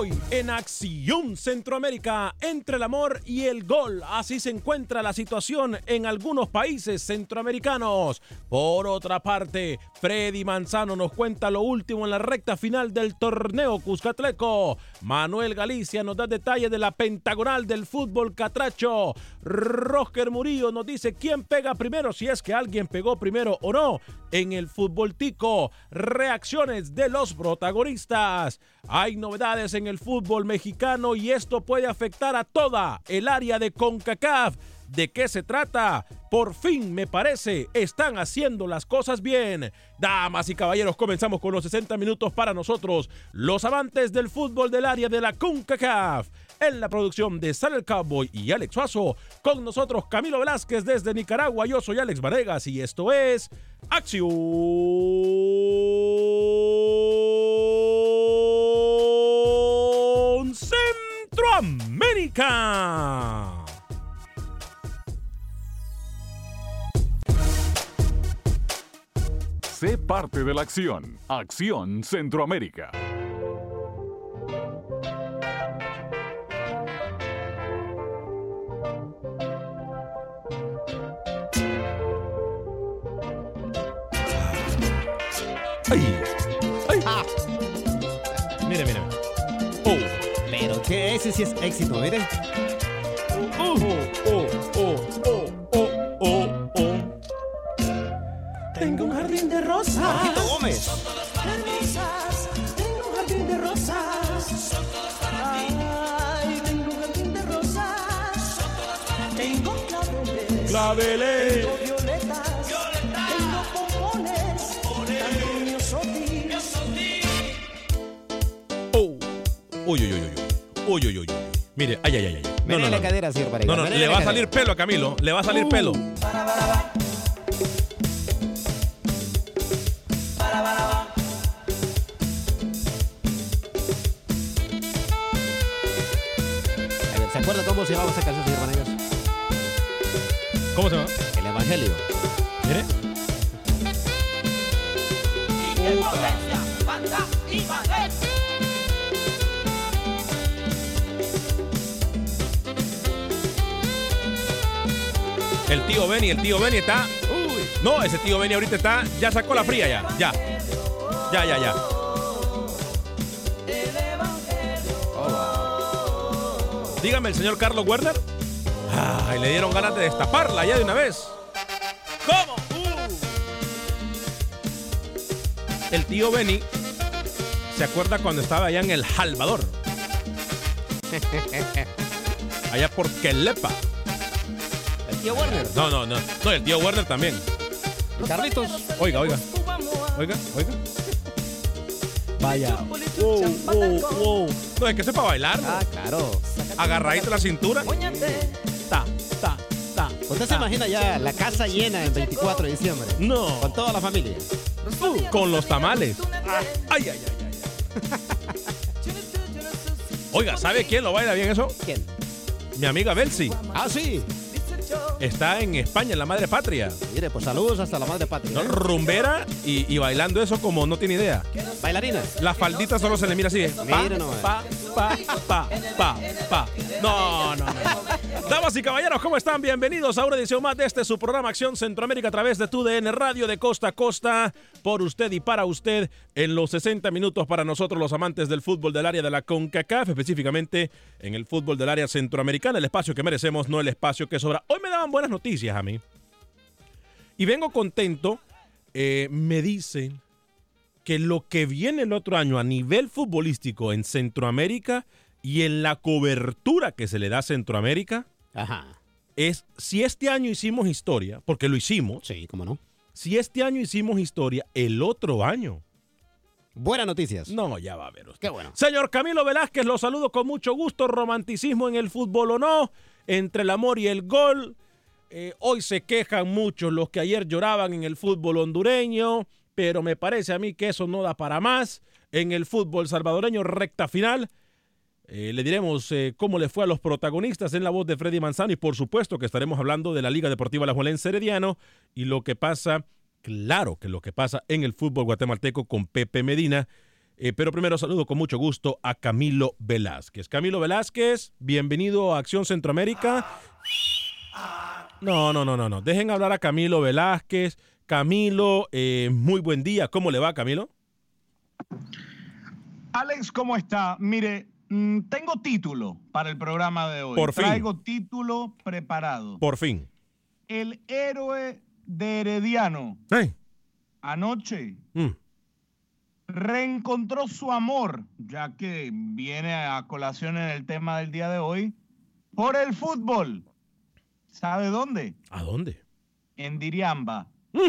Hoy en Acción Centroamérica, entre el amor y el gol, así se encuentra la situación en algunos países centroamericanos. Por otra parte, Freddy Manzano nos cuenta lo último en la recta final del torneo Cuscatleco. Manuel Galicia nos da detalles de la pentagonal del fútbol catracho. Roger Murillo nos dice quién pega primero, si es que alguien pegó primero o no en el fútbol tico. Reacciones de los protagonistas. Hay novedades en el fútbol mexicano y esto puede afectar a toda el área de CONCACAF. ¿De qué se trata? Por fin, me parece, están haciendo las cosas bien. Damas y caballeros, comenzamos con los 60 minutos para nosotros, los amantes del fútbol del área de la CONCACAF. En la producción de Sal el Cowboy y Alex Suazo, con nosotros Camilo Velázquez desde Nicaragua. Yo soy Alex Vanegas y esto es Acción Centroamérica. Sé parte de la acción. Acción Centroamérica. ¡Ay! ¡Ay! Mire, mire. ¡Oh! Que ese sí es éxito, mire. ¡Oh! ¡Oh! ¡Oh! ¡Oh! ¡Oh! ¡Oh! ¡Oh! Tengo un jardín de rosas. Jorgito Gómez. Hermosas. Tengo un jardín de rosas. Ay, tengo un jardín de rosas. Tengo claveles. ¡Claveles! Tengo violetas. Tengo pompones. Tanto miosotis. ¡Oh! ¡Uy, uy, uy, uy! ¡Uy, uy. Mire, ay, ay, ay, ay. No, no, la no. cadera, señor Varela. No, no, menea le va a salir pelo a Camilo. Le va a salir pelo. A ver, ¿Se acuerda cómo se llamaba esa canción, señor Vanegas? ¿Cómo se llama? El Evangelio. Tío Benny, el tío Benny está. No, ese tío Benny ahorita está. Ya sacó la fría ya. Ya. Ya, ya, ya. Dígame, el señor Carlos Werner. Ay, le dieron ganas de destaparla ya de una vez. ¿Cómo? Uh. El tío Benny se acuerda cuando estaba allá en El Salvador. allá por Quelepa. Tío Werner. No, no, no. No, el tío Werner también. Carlitos. Oiga, oiga. Oiga, oiga. Vaya. Wow, wow, wow. No, es que sepa bailar. Ah, claro. Agarradito la cintura. Ta, ta, ta. ¿Usted se imagina ya la casa llena el 24 de diciembre? No. Con toda la familia. Uh, con los tamales. Ah, Ay, ay, ay, ay. Oiga, ¿sabe quién lo baila bien eso? ¿Quién? Mi amiga Belsi. Ah, sí. Está en España, en la madre patria. Mire, pues saludos hasta la madre patria. ¿no? ¿eh? Rumbera y, y bailando eso como no tiene idea. Bailarina. La faldita solo se le mira así. Mira nomás. pa, pa, pa, pa, pa. No, no, no. Damas y caballeros, ¿cómo están? Bienvenidos a una edición más de este su programa Acción Centroamérica a través de TUDN Radio de Costa a Costa, por usted y para usted, en los 60 minutos para nosotros los amantes del fútbol del área de la CONCACAF, específicamente en el fútbol del área centroamericana, el espacio que merecemos, no el espacio que sobra. Hoy me daban buenas noticias a mí. Y vengo contento. eh, me dicen que lo que viene el otro año a nivel futbolístico en Centroamérica y en la cobertura que se le da a Centroamérica Ajá. es si este año hicimos historia, porque lo hicimos, Sí, cómo no. si este año hicimos historia, el otro año. Buenas noticias. No, ya va a ver usted. Qué bueno. Señor Camilo Velázquez, lo saludo con mucho gusto. Romanticismo en el fútbol o no, entre el amor y el gol. Eh, hoy se quejan muchos los que ayer lloraban en el fútbol hondureño, pero me parece a mí que eso no da para más. En el fútbol salvadoreño, recta final. Eh, le diremos eh, cómo le fue a los protagonistas en la voz de Freddy Manzano y por supuesto que estaremos hablando de la Liga Deportiva La Juelense Herediano y lo que pasa, claro que lo que pasa en el fútbol guatemalteco con Pepe Medina. Eh, pero primero saludo con mucho gusto a Camilo Velázquez. Camilo Velázquez, bienvenido a Acción Centroamérica. No, no, no, no, no. Dejen hablar a Camilo Velázquez. Camilo, eh, muy buen día. ¿Cómo le va, Camilo? Alex, ¿cómo está? Mire, mm, tengo título para el programa de hoy. Por fin. Traigo título preparado. Por fin. El héroe de Herediano Ay, anoche mm. reencontró su amor, ya que viene a colación en el tema del día de hoy, por el fútbol. ¿Sabe dónde? ¿A dónde? En Diriamba,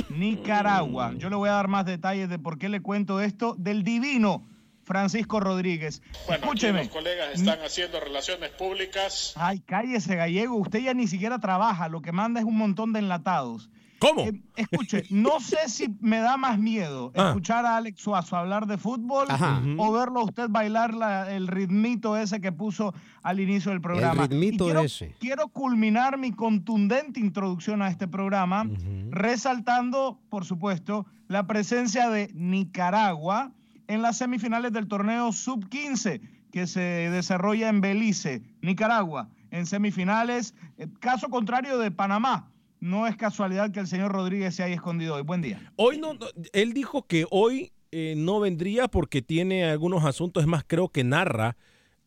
Nicaragua. Yo le voy a dar más detalles de por qué le cuento esto del divino Francisco Rodríguez. Bueno, aquí Escúcheme. los colegas están haciendo relaciones públicas. Ay, cállese, gallego. Usted ya ni siquiera trabaja. Lo que manda es un montón de enlatados. ¿Cómo? Eh, escuche, no sé si me da más miedo Ah. escuchar a Alex Suazo hablar de fútbol Ajá. o verlo a usted bailar la- el ritmito ese que puso al inicio del programa. El ritmito Y quiero, ese. Quiero culminar mi contundente introducción a este programa resaltando, por supuesto, la presencia de Nicaragua en las semifinales del torneo Sub-15 que se desarrolla en Belice, Nicaragua, en semifinales. Eh, Caso contrario de Panamá. No es casualidad que el señor Rodríguez se haya escondido hoy. Buen día. Hoy no, él dijo que hoy eh, no vendría porque tiene algunos asuntos, es más, creo que narra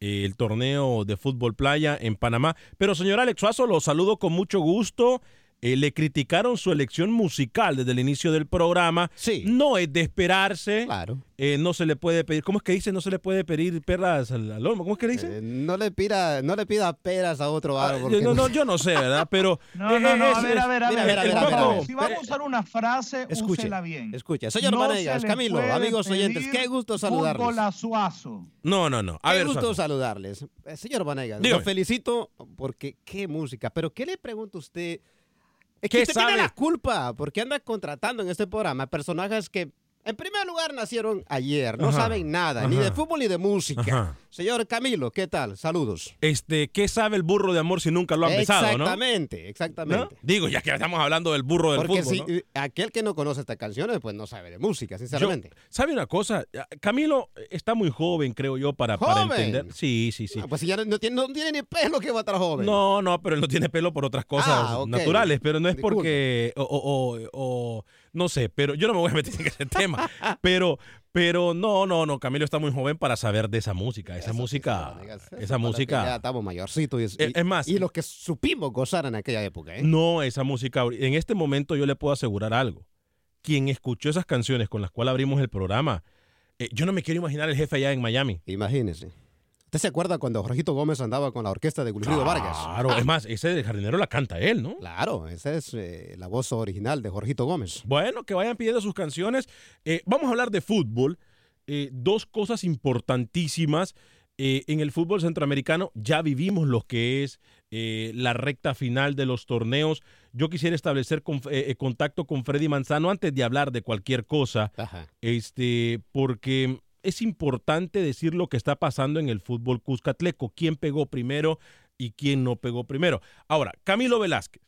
eh, el torneo de fútbol playa en Panamá. Pero señor Alex Suazo, lo saludo con mucho gusto. Eh, le criticaron su elección musical desde el inicio del programa. Sí. No es de esperarse. Claro. Eh, no se le puede pedir, ¿cómo es que dice? No se le puede pedir perras al, al olmo. ¿Cómo es que le dice? Eh, no le pida, no le pida peras a otro Ah, árbol. yo- no, no, yo no sé, ¿verdad? Pero. No, no, no, a ver, a ver, a ver. mira, mira, mira. Si vamos a usar una frase, Escuche, úsela bien. escuche. Señor No se Camilo, amigos oyentes, qué gusto saludarles. Fútbol a Suazo. No, no, no. A Qué ver, gusto Suazo. saludarles. Eh, señor Vanegas, lo felicito porque qué música. Pero ¿qué le pregunta usted? Es que ¿Qué usted sabe? tiene la culpa porque anda contratando en este programa personajes que en primer lugar nacieron ayer, no Ajá, saben nada, ni de fútbol ni de música. Ajá. Señor Camilo, ¿qué tal? Saludos. Este, ¿qué sabe el burro de amor si nunca lo ha besado, no? exactamente, ¿No? exactamente. Digo, ya que estamos hablando del burro del Porque fútbol, si ¿no? eh, aquel que no conoce estas canciones, pues no sabe de música, sinceramente. Yo- ¿Sabe una cosa? Camilo está muy joven, creo yo, para, para entender. Sí, sí, sí. Ah, pues si ya no, tiene, no tiene ni pelo que va a estar joven. No, no, pero él no tiene pelo por otras cosas Ah, naturales, pero no es Disculpe. porque, o, o- o- o- no sé, pero yo no me voy a meter en ese tema, pero, pero no, no, no, Camilo está muy joven para saber de esa música, esa Eso música, eso esa música, Ya estamos mayorcitos. Y, Es- y- es más- Y los que supimos gozar en aquella época, ¿eh? no, esa música, en este momento yo le puedo asegurar algo, quien escuchó esas canciones con las cuales abrimos el programa, eh, yo no me quiero imaginar el jefe allá en Miami. Imagínese. ¿Usted se acuerda cuando Jorgito Gómez andaba con la orquesta de Wilfrido Vargas? Claro, es más, ese del jardinero la canta él, ¿no? Claro, esa es eh, la voz original de Jorgito Gómez. Bueno, que vayan pidiendo sus canciones. Eh, vamos a hablar de fútbol. Eh, dos cosas importantísimas. En el fútbol centroamericano ya vivimos lo que es la recta final de los torneos. Yo quisiera establecer contacto con Freddy Manzano antes de hablar de cualquier cosa, Ajá. este, porque es importante decir lo que está pasando en el fútbol cuscatleco, quién pegó primero y quién no pegó primero. Ahora, Camilo Velázquez,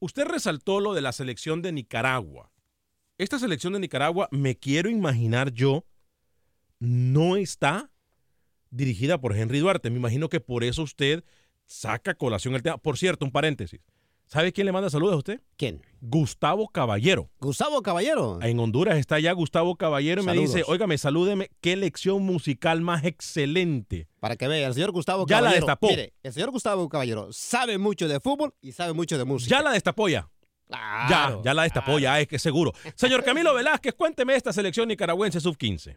usted resaltó lo de la selección de Nicaragua. Esta selección de Nicaragua, me quiero imaginar yo, no está dirigida por Henry Duarte. Me imagino que por eso usted saca colación el tema. Por cierto, un paréntesis. ¿Sabe quién le manda saludos a usted? ¿Quién? Gustavo Caballero. Gustavo Caballero. En Honduras está ya Gustavo Caballero y me dice, óigame, salúdeme, qué lección musical más excelente. Para que vea, el señor Gustavo Ya la Caballero. destapó. Mire, el señor Gustavo Caballero sabe mucho de fútbol y sabe mucho de música. Ya la destapó ya. Claro, ya, ya la destapó, ya es que seguro. Señor Camilo Velázquez, cuénteme esta selección nicaragüense sub-15.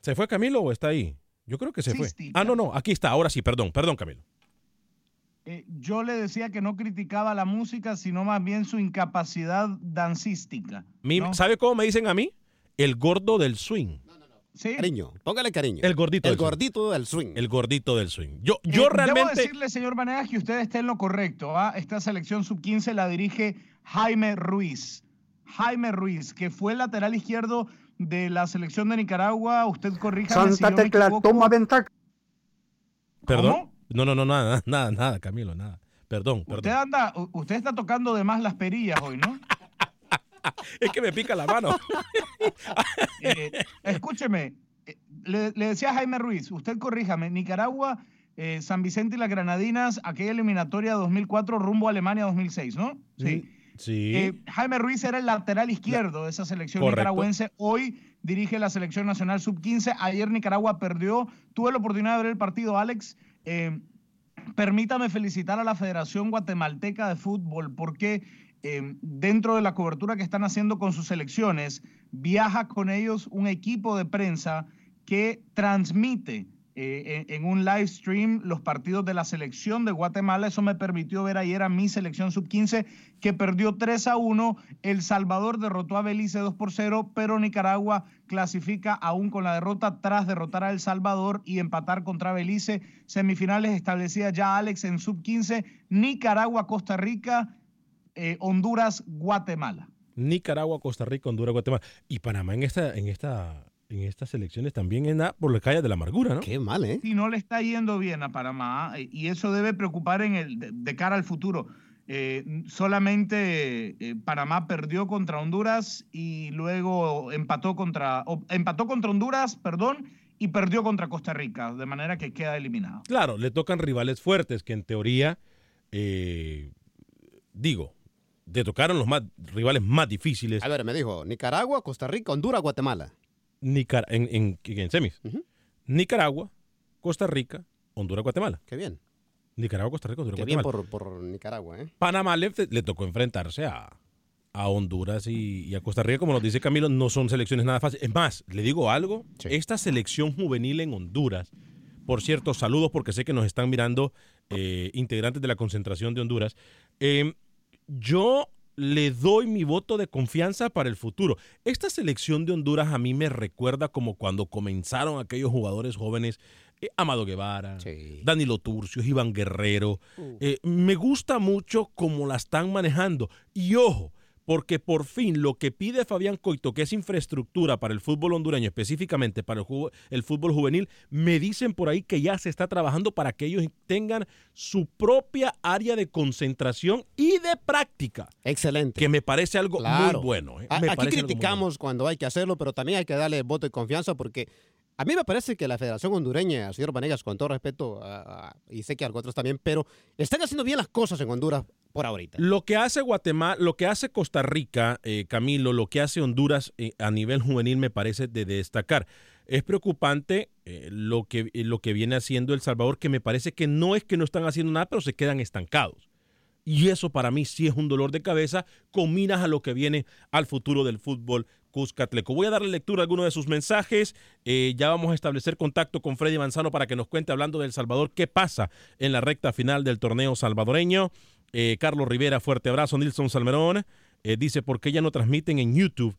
¿Se fue Camilo o está ahí? Yo creo que se Sí, fue. sí, Ah, no, no, aquí está, ahora sí, perdón, perdón Camilo. Eh, yo le decía que no criticaba la música, sino más bien su incapacidad dancística. ¿no? ¿Sabe cómo me dicen a mí? El gordo del swing. Sí. Cariño, póngale cariño. El gordito El del swing. gordito del swing. El gordito del swing. Yo, Eh, yo Debo realmente... decirle, señor Vanegas, que usted está en lo correcto. ¿ah? Esta selección sub-15 la dirige Jaime Ruiz. Jaime Ruiz, que fue el lateral izquierdo de la selección de Nicaragua. Usted corríjame si yo me equivoco. ventaja. Perdón. No, no, no, nada, nada, nada, Camilo, nada. Perdón, Usted perdón. anda, u- usted está tocando de más las perillas hoy, ¿no? Es que me pica la mano. Eh, escúcheme, eh, le, le decía a Jaime Ruiz, usted corríjame, Nicaragua, eh, San Vicente y las Granadinas, aquella eliminatoria 2004 rumbo a Alemania 2006, ¿no? Sí. Sí. Eh, Jaime Ruiz era el lateral izquierdo de esa selección Correcto. nicaragüense. Hoy dirige la selección nacional sub-15. Ayer Nicaragua perdió. Tuve la oportunidad de ver el partido, Alex. Eh, permítame felicitar a la Federación Guatemalteca de Fútbol porque eh, dentro de la cobertura que están haciendo con sus selecciones, viaja con ellos un equipo de prensa que transmite eh, en, un live stream los partidos de la selección de Guatemala. Eso me permitió ver ayer a mi selección sub-15 que perdió 3 a 1. El Salvador derrotó a Belice 2 por 0, pero Nicaragua clasifica aún con la derrota tras derrotar a El Salvador y empatar contra Belice. Semifinales establecidas ya Alex en sub-15, Nicaragua, Costa Rica, eh, Honduras, Guatemala. Nicaragua, Costa Rica, Honduras, Guatemala. Y Panamá en esta, en esta, en estas elecciones también anda por la calle de la amargura, ¿no? Qué mal, ¿eh? Y no le está yendo bien a Panamá eh, y eso debe preocupar en el, de, de cara al futuro. Eh, solamente eh, Panamá perdió contra Honduras y luego empató contra, empató contra Honduras, perdón, y perdió contra Costa Rica, de manera que queda eliminado. Claro, le tocan rivales fuertes que en teoría, eh, digo, le tocaron los más, rivales más difíciles A ver, me dijo Nicaragua, Costa Rica, Honduras, Guatemala. Nicar- en, en- en semis. Nicaragua, Costa Rica, Honduras, Guatemala. Qué bien. Nicaragua, Costa Rica, Honduras, Qué bien Guatemala. por, por Nicaragua, ¿eh? Panamá le, le tocó enfrentarse a, a Honduras y, y a Costa Rica, como nos dice Camilo, no son selecciones nada fáciles. Es más, le digo algo, Sí. esta selección juvenil en Honduras, por cierto, saludos porque sé que nos están mirando eh, integrantes de la concentración de Honduras, eh, yo le doy mi voto de confianza para el futuro. Esta selección de Honduras a mí me recuerda como cuando comenzaron aquellos jugadores jóvenes, eh, Amado Guevara, Sí. Danilo Turcio, Iván Guerrero. Uh. Eh, me gusta mucho cómo la están manejando. Y ojo, porque por fin lo que pide Fabián Coito, que es infraestructura para el fútbol hondureño, específicamente para el, ju- el fútbol juvenil, me dicen por ahí que ya se está trabajando para que ellos tengan su propia área de concentración y de práctica, Excelente. que me parece algo Claro. muy bueno. ¿eh? Me Aquí criticamos cuando hay que hacerlo, pero también hay que darle voto de confianza porque a mí me parece que la Federación Hondureña, señor Vanegas, con todo respeto, a- y sé que a otros también, pero están haciendo bien las cosas en Honduras por ahorita. Lo que hace Guatemala, lo que hace Costa Rica, eh, Camilo, lo que hace Honduras eh, a nivel juvenil me parece de destacar. Es preocupante eh, lo, que, lo que viene haciendo El Salvador, que me parece que no es que no están haciendo nada, pero se quedan estancados. Y eso para mí sí es un dolor de cabeza con miras a lo que viene al futuro del fútbol Cuscatleco. Voy a darle lectura a algunos de sus mensajes. Eh, ya vamos a establecer contacto con Freddy Manzano para que nos cuente, hablando del Salvador, qué pasa en la recta final del torneo salvadoreño. Eh, Carlos Rivera, fuerte abrazo. Nilson Salmerón eh, dice, ¿por qué ya no transmiten en YouTube?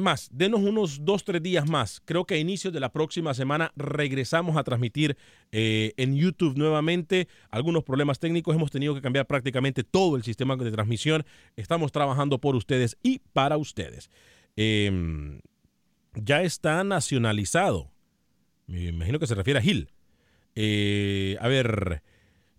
Más, denos unos dos, tres días más. Creo que a inicios de la próxima semana regresamos a transmitir eh, en YouTube nuevamente. Algunos problemas técnicos. Hemos tenido que cambiar prácticamente todo el sistema de transmisión. Estamos trabajando por ustedes y para ustedes. Eh, ya está nacionalizado. Me imagino que se refiere a Gil. Eh, a ver,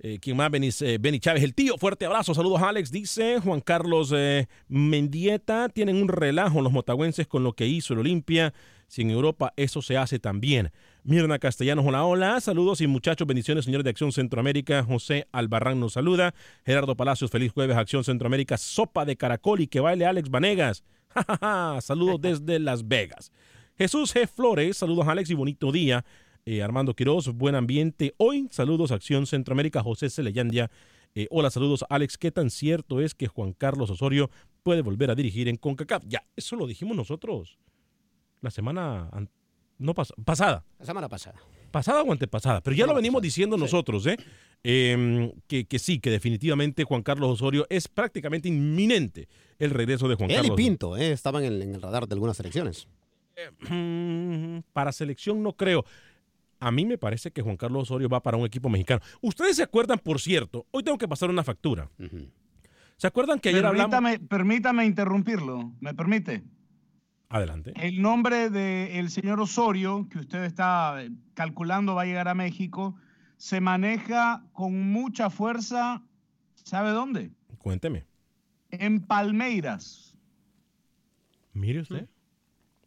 eh, ¿quién más? Eh, Benny Chávez, el tío. Fuerte abrazo. Saludos, Alex. Dice Juan Carlos eh, Mendieta. Tienen un relajo los motagüenses con lo que hizo el Olimpia. Si en Europa eso se hace también. Mirna Castellanos, hola, hola. Saludos y muchachos, bendiciones, señores de Acción Centroamérica. José Albarrán nos saluda. Gerardo Palacios, feliz jueves, Acción Centroamérica. Sopa de caracol y que baile Alex Vanegas. Saludos desde Las Vegas. Jesús G. Flores, saludos Alex y bonito día. Eh, Armando Quiroz, buen ambiente. Hoy, saludos Acción Centroamérica, José Celeyandia. Eh, hola, saludos Alex. ¿Qué tan cierto es que Juan Carlos Osorio puede volver a dirigir en CONCACAF? Ya, eso lo dijimos nosotros la semana an- no pas- pasada. La semana pasada. Pasada o antepasada, pero ya lo venimos diciendo nosotros, ¿eh? Em, que, que sí, que definitivamente Juan Carlos Osorio es prácticamente inminente el regreso de Juan Él y Carlos. Pinto eh, estaban en, en el radar de algunas elecciones. Mm, para selección no creo. A mí me parece que Juan Carlos Osorio va para un equipo mexicano. Ustedes se acuerdan, por cierto, hoy tengo que pasar una factura. ¿Se acuerdan que ayer hablamos? Permítame, permítame interrumpirlo. ¿Me permite? Adelante. El nombre del señor Osorio, que usted está eh, calculando va a llegar a México, se maneja con mucha fuerza, ¿sabe dónde? Cuénteme. En Palmeiras. Mire usted.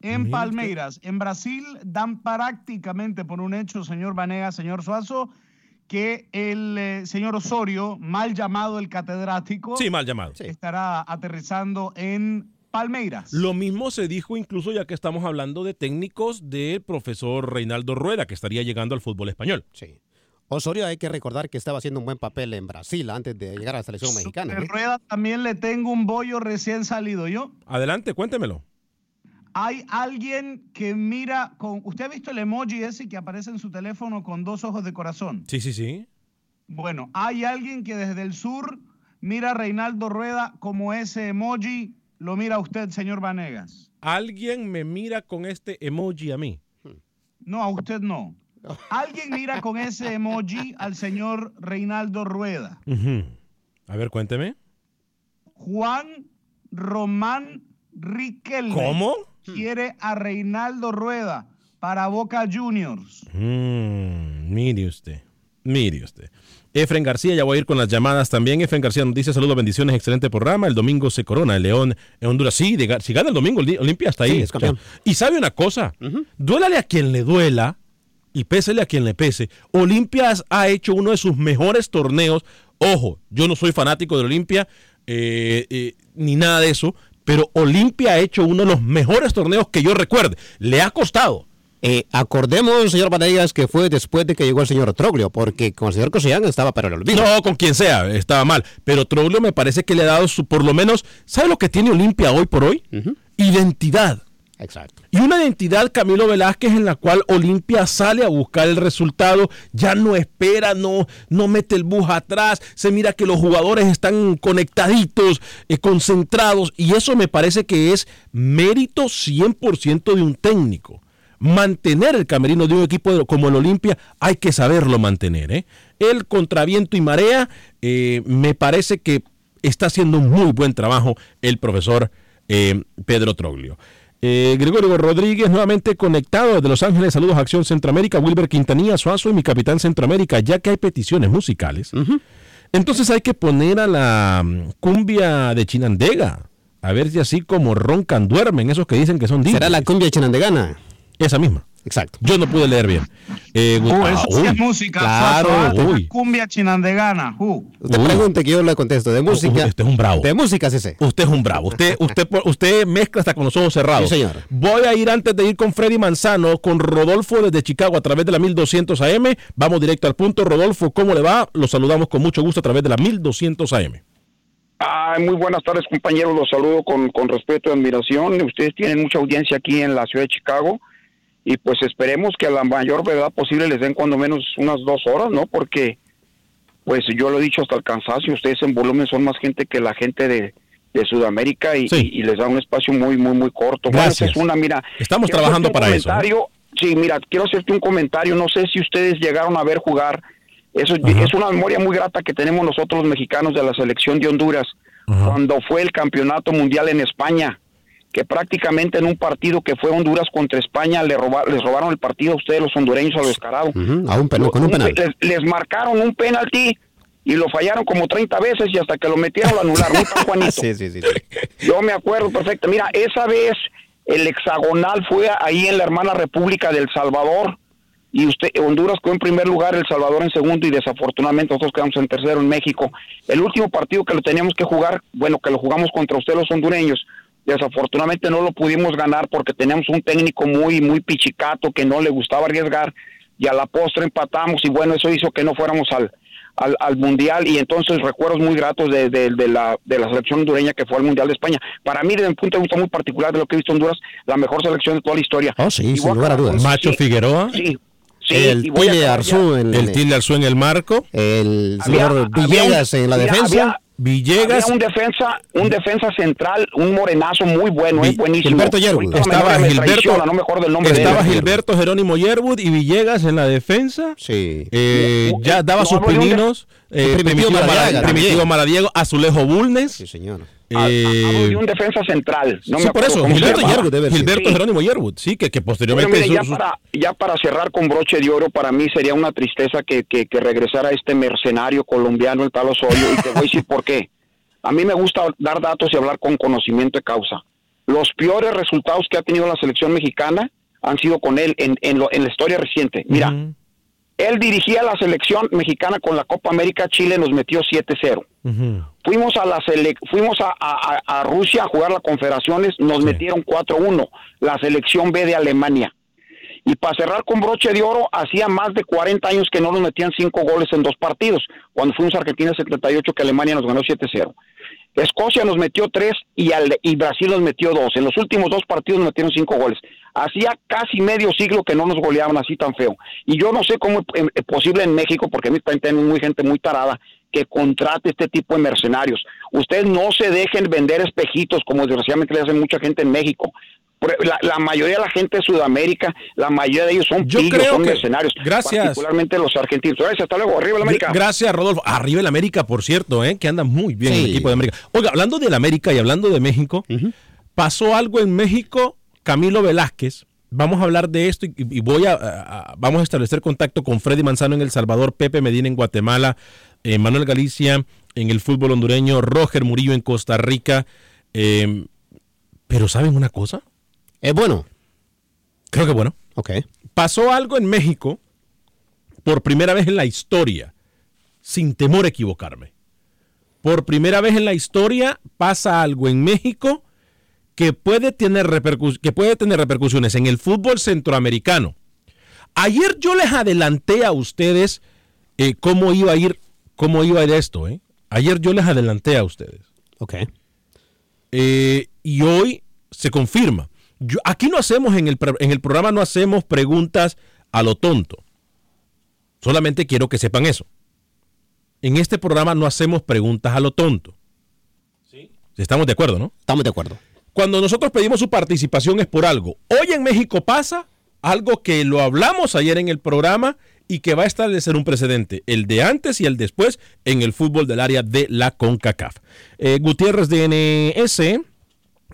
En Palmeiras. En Brasil dan prácticamente por un hecho, señor Vanega, señor Suazo, que el eh, señor Osorio, mal llamado el catedrático, Sí, mal llamado. estará aterrizando en Palmeiras. Lo mismo se dijo incluso ya que estamos hablando de técnicos del profesor Reinaldo Rueda, que estaría llegando al fútbol español. Sí. Osorio hay que recordar que estaba haciendo un buen papel en Brasil antes de llegar a la selección mexicana. ¿eh? Rueda también le tengo un bollo recién salido yo. Adelante, cuéntemelo. Hay alguien que mira con... ¿Usted ha visto el emoji ese que aparece en su teléfono con dos ojos de corazón? Sí, sí, sí. Bueno, hay alguien que desde el sur mira a Reinaldo Rueda como ese emoji lo mira usted, señor Vanegas. Alguien me mira con este emoji a mí. No, a usted no. Alguien mira con ese emoji al señor Reinaldo Rueda. A ver, cuénteme. Juan Román Riquelme. ¿Cómo? Quiere a Reinaldo Rueda para Boca Juniors. Mm, mire usted, mire usted. Efren García, ya voy a ir con las llamadas también. Efren García nos dice saludos, bendiciones, excelente programa. El domingo se corona el León en Honduras. Sí, de si gana el domingo, Olimpia está ahí. Sí, es campeón. O sea, y sabe una cosa, duélale a quien le duela y pésele a quien le pese. Olimpia ha hecho uno de sus mejores torneos. Ojo, yo no soy fanático de Olimpia eh, eh, ni nada de eso, pero Olimpia ha hecho uno de los mejores torneos que yo recuerde. Le ha costado. Eh, acordemos, señor Vanegas, que fue después de que llegó el señor Troglio, porque con el señor Cosillán estaba para el olvido. No, con quien sea, estaba mal. Pero Troglio me parece que le ha dado su, por lo menos, ¿sabe lo que tiene Olimpia hoy por hoy? Identidad. Exacto. Y una identidad, Camilo Velázquez, en la cual Olimpia sale a buscar el resultado, ya no espera, no, no mete el bus atrás, se mira que los jugadores están conectaditos, eh, concentrados, y eso me parece que es mérito 100% de un técnico. Mantener el camerino de un equipo como el Olimpia hay que saberlo mantener. ¿eh? El contraviento y marea, eh, me parece que está haciendo un muy buen trabajo el profesor eh, Pedro Troglio. Eh, Gregorio Rodríguez nuevamente conectado desde Los Ángeles. Saludos a Acción Centroamérica, Wilber Quintanilla, Suazo y mi capitán Centroamérica, ya que hay peticiones musicales. Entonces hay que poner a la mm, cumbia de Chinandega. A ver si así como roncan, duermen, esos que dicen que son ¿Será DJs. la cumbia chinandegana? Esa misma. Exacto. Yo no pude leer bien. Eh, Uh, ah, eso sí uy. es música. Claro, ¿ah? uy. Cumbia chinandegana. Uh. Uy. pregunte que yo le contesto. De música. Usted es un bravo. De música, sí sé. Usted es un bravo. Usted, usted, usted mezcla hasta con los ojos cerrados. Sí, señor. Voy a ir antes de ir con Freddy Manzano, con Rodolfo desde Chicago a través de la 1200 AM. Vamos directo al punto. Rodolfo, ¿cómo le va? Lo saludamos con mucho gusto a través de la 1200 AM. Ay, muy buenas tardes, compañeros. Los saludo con, con respeto y admiración. Ustedes tienen mucha audiencia aquí en la ciudad de Chicago y pues esperemos que a la mayor verdad posible les den cuando menos unas dos horas, ¿no? Porque, pues yo lo he dicho hasta el cansancio, ustedes en volumen son más gente que la gente de, de Sudamérica y, y- y les da un espacio muy, muy, muy corto. Bueno, Gracias. es una, mira. Estamos trabajando para eso, ¿eh? comentario. Sí, mira, quiero hacerte un comentario. No sé si ustedes llegaron a ver jugar. Eso es una memoria muy grata que tenemos nosotros los mexicanos de la selección de Honduras cuando fue el campeonato mundial en España, que prácticamente en un partido que fue Honduras contra España le roba- les robaron el partido a ustedes los hondureños a lo descarado. A un penal, con un penal. Les, les marcaron un penalti y lo fallaron como 30 veces y hasta que lo metieron lo anularon. ¿no, San Juanito? Sí, sí, sí. Yo me acuerdo perfecto. Mira, esa vez el hexagonal fue ahí en la hermana República del Salvador y usted Honduras quedó en primer lugar, El Salvador en segundo y desafortunadamente nosotros quedamos en tercero en México. El último partido que lo teníamos que jugar, bueno, que lo jugamos contra ustedes los hondureños, desafortunadamente no lo pudimos ganar porque teníamos un técnico muy muy pichicato que no le gustaba arriesgar y a la postre empatamos y bueno, eso hizo que no fuéramos al al, al mundial y entonces recuerdos muy gratos de, de- de la, de la selección hondureña que fue al mundial de España. Para mí, desde un punto de vista muy particular de lo que he visto en Honduras, la mejor selección de toda la historia. Oh, sí, sin lugar a dudas. con- Macho sí, Figueroa. Sí, sí, el acabar Arzú en El Tilde Arzú en el marco. el señor había Villegas en la mira, defensa. había- Villegas. Había un defensa, un defensa central, un morenazo muy bueno, Vi- es buenísimo. Gilberto Yerwood. Estaba me Gilberto, no me acuerdo el nombre de estaba él. Gilberto Jerónimo Yerwood y Villegas en la defensa. Sí. Eh, No, ya daba no, sus de- pininos. eh, Primitivo Maradiego, Azulejo Bulnes. Sí, señor. Eh, hablo de un defensa central. No sí, me por eso, Gilberto. Yerwood debe ser. Gilberto Sí. Jerónimo Yerwood, sí, que, que posteriormente mire, ya, su- su- para, ya para cerrar con broche de oro, para mí sería una tristeza que, que, que regresara este mercenario colombiano, el tal Osorio, y te voy a decir por qué. A mí me gusta dar datos y hablar con conocimiento de causa. Los peores resultados que ha tenido la selección mexicana han sido con él en, en, lo- en la historia reciente. Mira, él dirigía la selección mexicana con la Copa América, Chile nos metió 7-0. ujú. Fuimos a la sele- fuimos a, a- a- a Rusia a jugar las confederaciones, nos Sí. metieron 4-1, la selección B de Alemania. Y para cerrar con broche de oro, hacía más de 40 años que no nos metían cinco goles en dos partidos, cuando fuimos a Argentina en 78 que Alemania nos ganó 7-0. Escocia nos metió tres y, al- y Brasil nos metió dos. En los últimos dos partidos nos metieron cinco goles. Hacía casi medio siglo que no nos goleaban así tan feo. Y yo no sé cómo es es posible en México, porque a mí también tengo muy gente muy tarada, que contrate este tipo de mercenarios. Ustedes no se dejen vender espejitos, como desgraciadamente le hacen mucha gente en México. Por- La, la mayoría de la gente de Sudamérica, la mayoría de ellos son Yo pillos, creo son que- mercenarios. gracias. Particularmente los argentinos. Gracias, hasta luego. Arriba la América. Gracias, Rodolfo. Arriba el América, por cierto, ¿eh? que anda muy bien el equipo de América. Oiga, hablando del América y hablando de México, pasó algo en México, Camilo Velázquez. Vamos a hablar de esto y, y voy a, vamos a establecer contacto con Freddy Manzano en El Salvador, Pepe Medina en Guatemala, eh, Manuel Galicia en el fútbol hondureño, Roger Murillo en Costa Rica. eh, pero ¿saben una cosa? Es bueno. Creo que bueno. Ok. Pasó algo en México por primera vez en la historia, sin temor a equivocarme. Por primera vez en la historia pasa algo en México que puede tener, repercus- que puede tener repercusiones en el fútbol centroamericano. Ayer yo les adelanté a ustedes eh, cómo iba a ir, cómo iba a ir esto. ¿eh? Ayer yo les adelanté a ustedes. Ok. Eh, y hoy se confirma. Yo- aquí no hacemos, en el, en el programa no hacemos preguntas a lo tonto. Solamente quiero que sepan eso. En este programa no hacemos preguntas a lo tonto. Estamos de acuerdo, ¿no? Estamos de acuerdo. Cuando nosotros pedimos su participación es por algo. Hoy en México pasa algo que lo hablamos ayer en el programa y que va a establecer un precedente, el de antes y el después en el fútbol del área de la CONCACAF. Eh, Gutiérrez DNS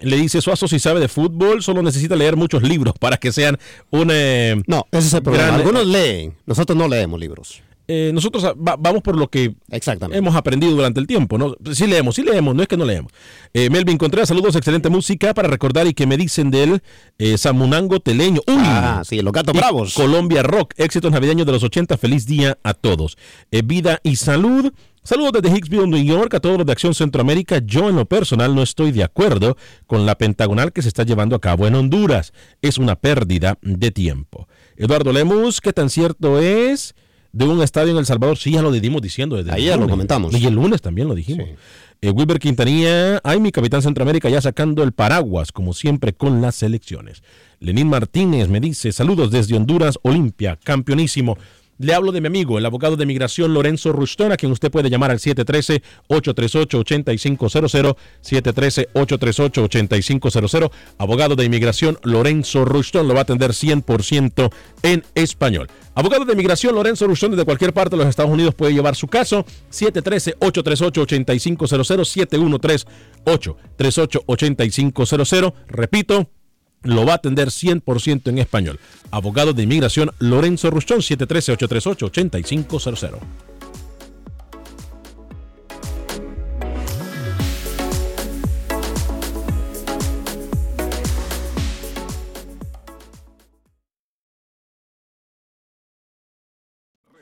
le dice, Suazo si sabe de fútbol, solo necesita leer muchos libros para que sean un... eh, No, ese es el problema. gran- Algunos leen, nosotros no leemos libros. Eh, nosotros ah, va- vamos por lo que Exactamente. hemos aprendido durante el tiempo, ¿no? Sí leemos, sí leemos, no es que no leemos. Eh, Melvin Contreras, saludos, excelente música para recordar y que me dicen del eh, Samunango Teleño. Uy, Ah, sí, los gatos bravos. Colombia Rock, éxitos navideños de los 80, feliz día a todos. Eh, vida y salud. Saludos desde Hicksville, New York, a todos los de Acción Centroamérica. Yo en lo personal no estoy de acuerdo con la pentagonal que se está llevando a cabo en Honduras. Es una pérdida de tiempo. Eduardo Lemus, ¿qué tan cierto es de un estadio en El Salvador. Sí, ya lo dimos diciendo desde el Ayer lo lunes. comentamos. Y el lunes también lo dijimos. Eh, Wilber Quintanilla, ay, mi capitán Centroamérica ya sacando el paraguas, como siempre con las selecciones. Lenín Martínez me dice, saludos desde Honduras, Olimpia, campeonísimo. Le hablo de mi amigo, el abogado de migración Lorenzo Rustón, a quien usted puede llamar al 713-838-8500, 713-838-8500. Abogado de inmigración Lorenzo Rustón lo va a atender 100% en español. Abogado de inmigración Lorenzo Rustón desde cualquier parte de los Estados Unidos puede llevar su caso 713-838-8500, 713-838-8500. Repito, lo va a atender 100% en español. Abogado de inmigración Lorenzo Ruchón, 713-838-8500.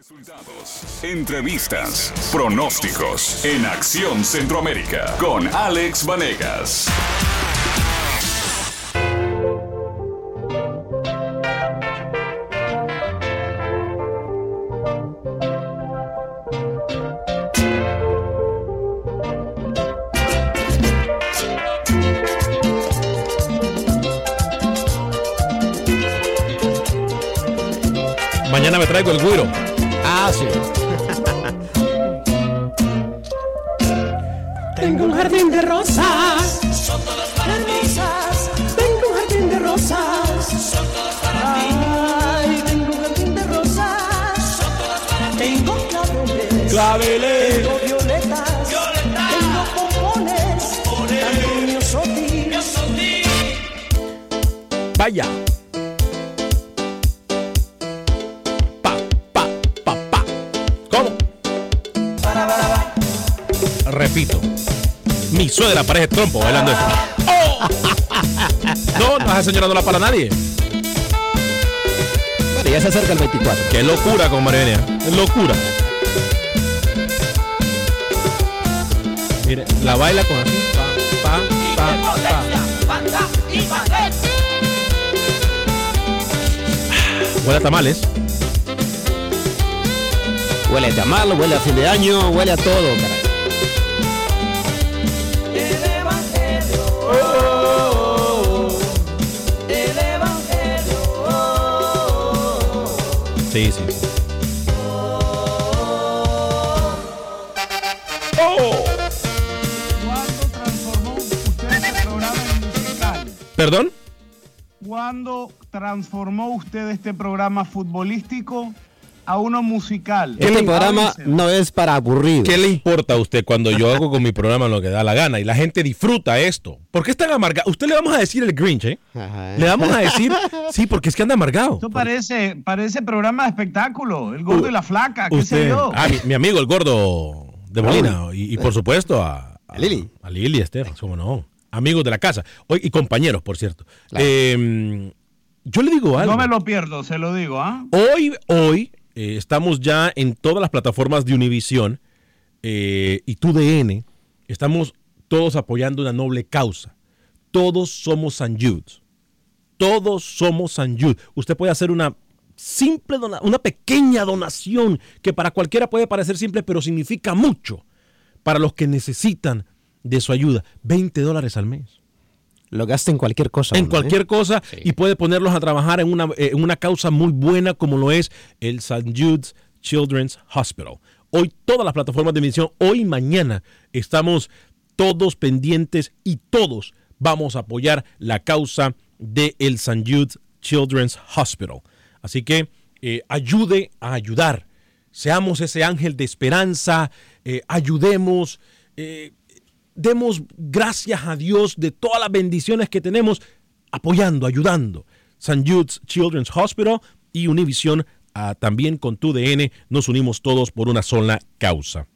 Resultados, entrevistas, pronósticos en Acción Centroamérica con Alex Vanegas. Mañana me traigo el güiro. Ah, sí. Tengo un jardín de rosas. Son todas para hermosas. Tengo un jardín de rosas. Son todas para ti. Ay, tengo un jardín de rosas. Son todas para ti. Tengo claveles. Claveles. Tengo violetas. Tengo pompones. También miosotis. Vaya. Mi suegra parece trompo bailando eso. ¡Oh! No, no esa señora no la para nadie. Bueno, ya se acerca el 24. Qué locura con María Es locura. Mire, la baila con así. Pa, pa, pa, pa. Huele a tamales. Huele a tamal, huele a fin de año, huele a todo. Sí, sí. ¡Oh! ¿Cuándo transformó usted este programa en musical? ¿Perdón? ¿Cuándo transformó usted este programa futbolístico a uno musical? Este programa no es para aburridos. ¿Qué le importa a usted cuando yo hago con mi programa lo que da la gana y la gente disfruta esto? ¿Por qué es tan amargado? Usted le vamos a decir el Grinch, ¿eh? Ajá. Le vamos a decir, sí, porque es que anda amargado. Esto parece, parece programa de espectáculo. El gordo y la flaca, qué sé Usted- yo. Ah, mi, mi amigo el gordo de Molina y, y por supuesto a, a Lili. A Lili Estefan, cómo no. Amigos de la casa. Hoy, y compañeros, por cierto. Claro. Eh, yo le digo algo. No me lo pierdo, se lo digo, ¿ah? Hoy, hoy, eh, estamos ya en todas las plataformas de Univisión eh, y TUDN. Estamos todos apoyando una noble causa. Todos somos San Jude. Todos somos San Jude. Usted puede hacer una simple, una pequeña donación que para cualquiera puede parecer simple, pero significa mucho para los que necesitan de su ayuda. 20 dólares al mes Lo gasta en cualquier cosa. en uno, ¿eh? cualquier cosa y puede ponerlos a trabajar en una, eh, en una causa muy buena como lo es el St. Jude's Children's Hospital. Hoy todas las plataformas de emisión, hoy y mañana estamos todos pendientes y todos vamos a apoyar la causa del el St. Jude's Children's Hospital. Así que eh, ayude a ayudar. Seamos ese ángel de esperanza, eh, ayudemos, eh, demos gracias a Dios de todas las bendiciones que tenemos, apoyando, ayudando. St. Jude's Children's Hospital y Univision ah, también con tu DN nos unimos todos por una sola causa.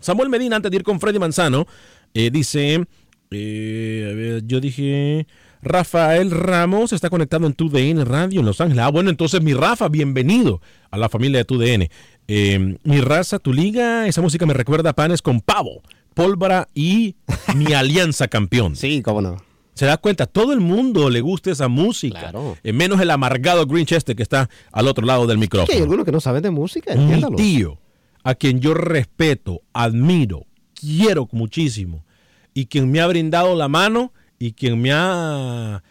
Samuel Medina, antes de ir con Freddy Manzano, eh, dice, eh, a ver, yo dije, Rafael Ramos está conectado en tu DN Radio en Los Ángeles. Ah, bueno, entonces mi Rafa, bienvenido a la familia de tu DN. Eh, mi raza, tu liga, esa música me recuerda a panes con pavo, pólvora y mi alianza campeón. Sí, cómo no. Se da cuenta, todo el mundo le gusta esa música. Claro. Eh, menos el amargado Grinch este que está al otro lado del Que hay micrófono. algunos que no saben de música, Mi entiéndalo. tío, a quien yo respeto, admiro, quiero muchísimo, y quien me ha brindado la mano y quien me ha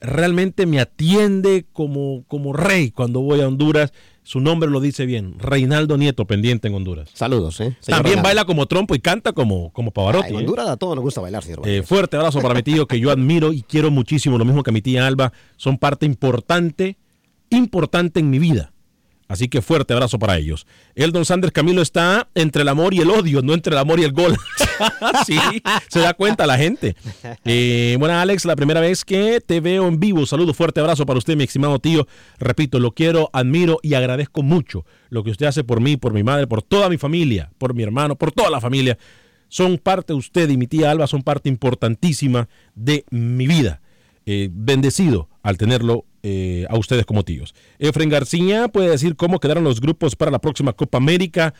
realmente me atiende como, como rey cuando voy a Honduras. Su nombre lo dice bien, Reinaldo Nieto, pendiente en Honduras. Saludos, ¿eh? señor También Reinaldo. baila como trompo y canta como, como Ah, Pavarotti. en ¿eh? Honduras a todos nos gusta bailar, señor. Eh, fuerte abrazo para mi tío que yo admiro y quiero muchísimo, lo mismo que a mi tía Alba, son parte importante, importante en mi vida. Así que fuerte abrazo para ellos. El Don Sanders Camilo está entre el amor y el odio, no entre el amor y el gol. sí, se da cuenta la gente. Eh, bueno, Alex, la primera vez que te veo en vivo. Saludo, fuerte abrazo para usted, mi estimado tío. Repito, lo quiero, admiro y agradezco mucho lo que usted hace por mí, por mi madre, por toda mi familia, por mi hermano, por toda la familia. Son parte, usted y mi tía Alba son parte importantísima de mi vida. Eh, bendecido al tenerlo eh, a ustedes como tíos. Efren García puede decir cómo quedaron los grupos para la próxima Copa América.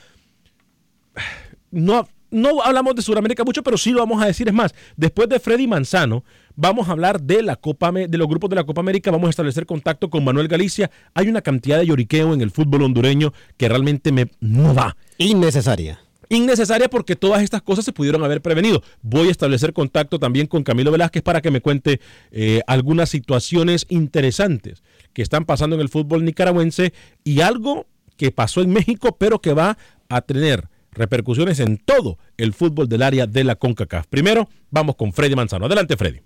No, no hablamos de Sudamérica mucho, pero sí lo vamos a decir. Es más, después de Freddy Manzano, vamos a hablar de la Copa de los grupos de la Copa América. Vamos a establecer contacto con Manuel Galicia. Hay una cantidad de lloriqueo en el fútbol hondureño que realmente me no va Innecesaria. Innecesaria porque todas estas cosas se pudieron haber prevenido. Voy a establecer contacto también con Camilo Velázquez para que me cuente eh, algunas situaciones interesantes que están pasando en el fútbol nicaragüense y algo que pasó en México, pero que va a tener repercusiones en todo el fútbol del área de la CONCACAF. Primero, vamos con Freddy Manzano. Adelante, Freddy.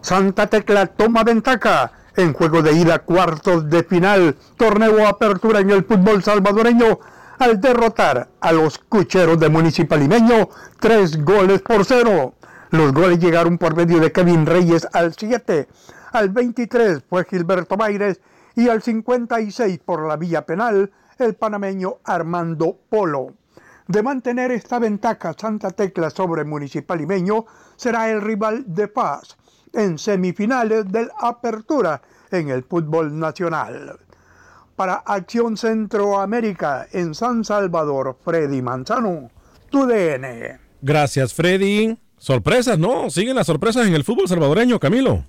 Santa Tecla toma ventaja en juego de ida cuartos de final, torneo apertura en el fútbol salvadoreño al derrotar a los cucheros de Municipal Limeño tres goles por cero. Los goles llegaron por medio de Kevin Reyes al 7, al 23 fue Gilberto Baires y al 56 por la vía penal el panameño Armando Polo. De mantener esta ventaja Santa Tecla sobre Municipal Limeño será el rival de paz en semifinales del Apertura en el fútbol nacional. Para Acción Centroamérica en San Salvador, Freddy Manzano, tu DN. Gracias, Freddy. Sorpresas, ¿no? Siguen las sorpresas en el fútbol salvadoreño, Camilo.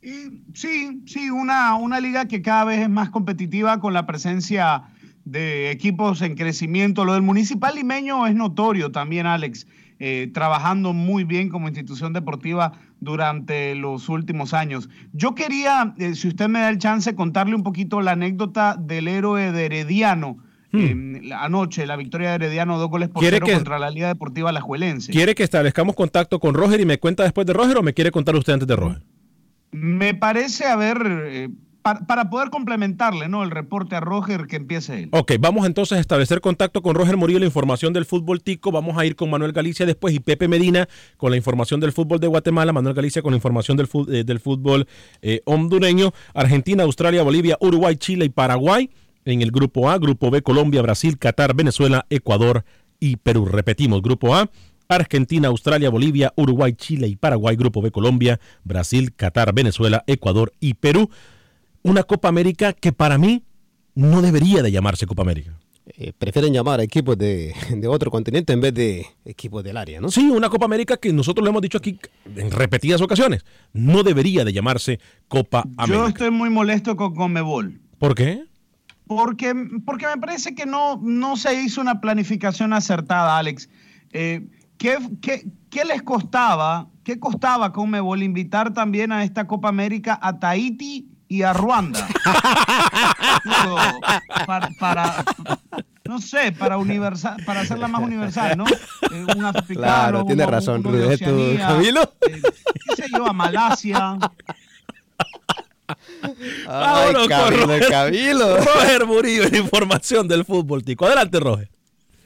Y sí, sí, una, una liga que cada vez es más competitiva con la presencia de equipos en crecimiento. Lo del Municipal Limeño es notorio también, Alex, eh, trabajando muy bien como institución deportiva durante los últimos años. Yo quería, eh, si usted me da el chance, contarle un poquito la anécdota del héroe de Herediano. eh, la- anoche, la victoria de Herediano, dos goles por ¿Quiere cero que- contra la Liga Deportiva Alajuelense. ¿Quiere que establezcamos contacto con Roger y me cuenta después de Roger o me quiere contar usted antes de Roger? Me parece haber, pa- para poder complementarle ¿no? el reporte a Roger, que empiece él. Ok, vamos entonces a establecer contacto con Roger Murillo, la información del fútbol tico. Vamos a ir con Manuel Galicia después y Pepe Medina con la información del fútbol de Guatemala. Manuel Galicia con la información del, eh, fútbol eh, hondureño. Argentina, Australia, Bolivia, Uruguay, Chile y Paraguay. En el grupo A, grupo B, Colombia, Brasil, Qatar, Venezuela, Ecuador y Perú. Repetimos, grupo A. Argentina, Australia, Bolivia, Uruguay, Chile y Paraguay. Grupo B, Colombia, Brasil, Qatar, Venezuela, Ecuador y Perú. Una Copa América que para mí no debería de llamarse Copa América. Eh, prefieren llamar a equipos de, de otro continente en vez de equipos del área, ¿no? Sí, una Copa América que nosotros lo hemos dicho aquí en repetidas ocasiones. No debería de llamarse Copa Yo América. estoy muy molesto con Conmebol. ¿Por qué? Porque, porque me parece que no, no se hizo una planificación acertada, Alex. Eh, ¿qué, qué, qué les costaba, qué costaba Conmebol invitar también a esta Copa América a Tahiti y a Ruanda? Digo, para, para- no sé, para, universal, para hacerla más universal, ¿no? Eh, un africano, Claro, tiene uno- razón, uno de Oceanía, Camilo. eh, qué sé yo, a Malasia. Vámonos con Camilo, Roger, Camilo. Roger Murillo en información del fútbol tico. Adelante, Roger.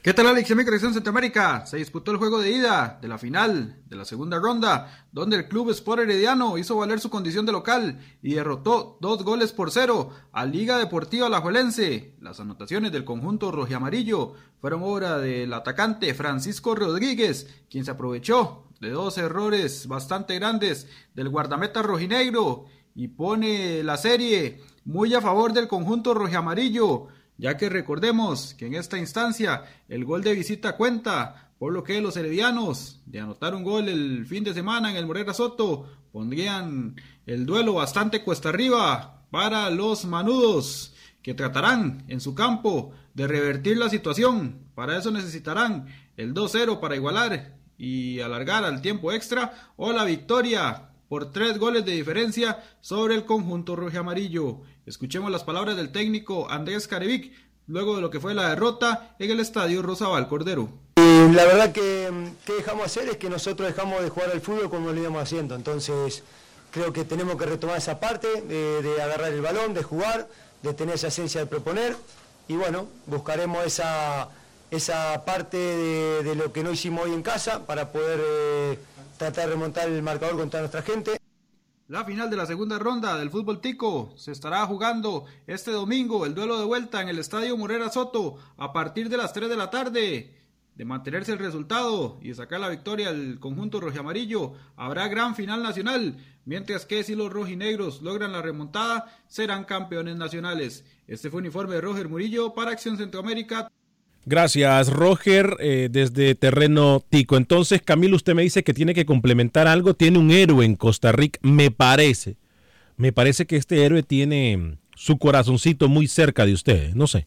¿Qué tal Alex mi colección Centroamérica? Se disputó el juego de ida de la final de la segunda ronda, donde el club Sport Herediano hizo valer su condición de local y derrotó dos goles por cero a Liga Deportiva Alajuelense. Las anotaciones del conjunto rojiamarillo fueron obra del atacante Francisco Rodríguez, quien se aprovechó de dos errores bastante grandes del guardameta rojinegro y pone la serie muy a favor del conjunto rojiamarillo ya que recordemos que en esta instancia el gol de visita cuenta por lo que los heredianos, de anotar un gol el fin de semana en el Morera Soto, pondrían el duelo bastante cuesta arriba para los manudos, que tratarán en su campo de revertir la situación. Para eso necesitarán el 2-0 para igualar y alargar al tiempo extra o la victoria por tres goles de diferencia sobre el conjunto rojo amarillo. Escuchemos las palabras del técnico Andrés Carevic luego de lo que fue la derrota en el estadio Rosabal Cordero. la verdad que, que dejamos hacer es que nosotros dejamos de jugar al fútbol como lo íbamos haciendo. Entonces creo que tenemos que retomar esa parte de, de agarrar el balón, de jugar, de tener esa esencia de proponer y bueno, buscaremos esa, esa parte de, de lo que no hicimos hoy en casa para poder eh, tratar de remontar el marcador contra nuestra gente. La final de la segunda ronda del fútbol tico se estará jugando este domingo el duelo de vuelta en el Estadio Morera Soto a partir de las 3 de la tarde. De mantenerse el resultado y sacar la victoria al conjunto rojiamarillo, habrá gran final nacional, mientras que si los rojinegros logran la remontada, serán campeones nacionales. Este fue un informe de Roger Murillo para Acción Centroamérica. Gracias, Roger, eh, desde terreno tico. Entonces, Camilo, usted me dice que tiene que complementar algo. Tiene un héroe en Costa Rica, me parece. Me parece que este héroe tiene su corazoncito muy cerca de usted, no sé.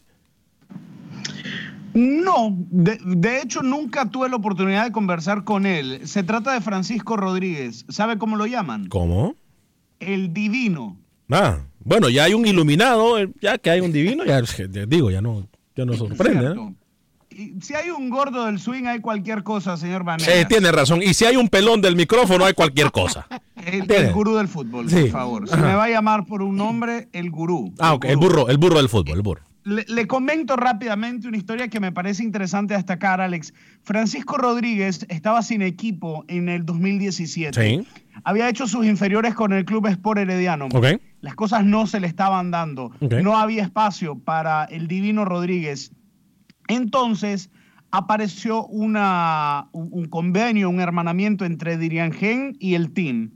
No, de, de, hecho nunca tuve la oportunidad de conversar con él. Se trata de Francisco Rodríguez. ¿Sabe cómo lo llaman? ¿Cómo? El divino. Ah, bueno, ya hay un iluminado, eh, ya que hay un divino, ya digo, ya no, ya no sorprende. ¿no? Si hay un gordo del swing, hay cualquier cosa, señor Vanegas. Eh, tiene razón. Y si hay un pelón del micrófono, hay cualquier cosa. el, el, gurú del fútbol, sí. por favor. Se me va a llamar por un nombre, el gurú. Ah, ok, el burro, el burro del fútbol, el burro. Le, le, comento rápidamente una historia que me parece interesante destacar, Alex. Francisco Rodríguez estaba sin equipo en el 2017. Sí. Había hecho sus inferiores con el Club Sport Herediano. Okay. Las cosas no se le estaban dando. Okay. No había espacio para el Divino Rodríguez. Entonces apareció un, convenio, un hermanamiento entre Diriangen y el team.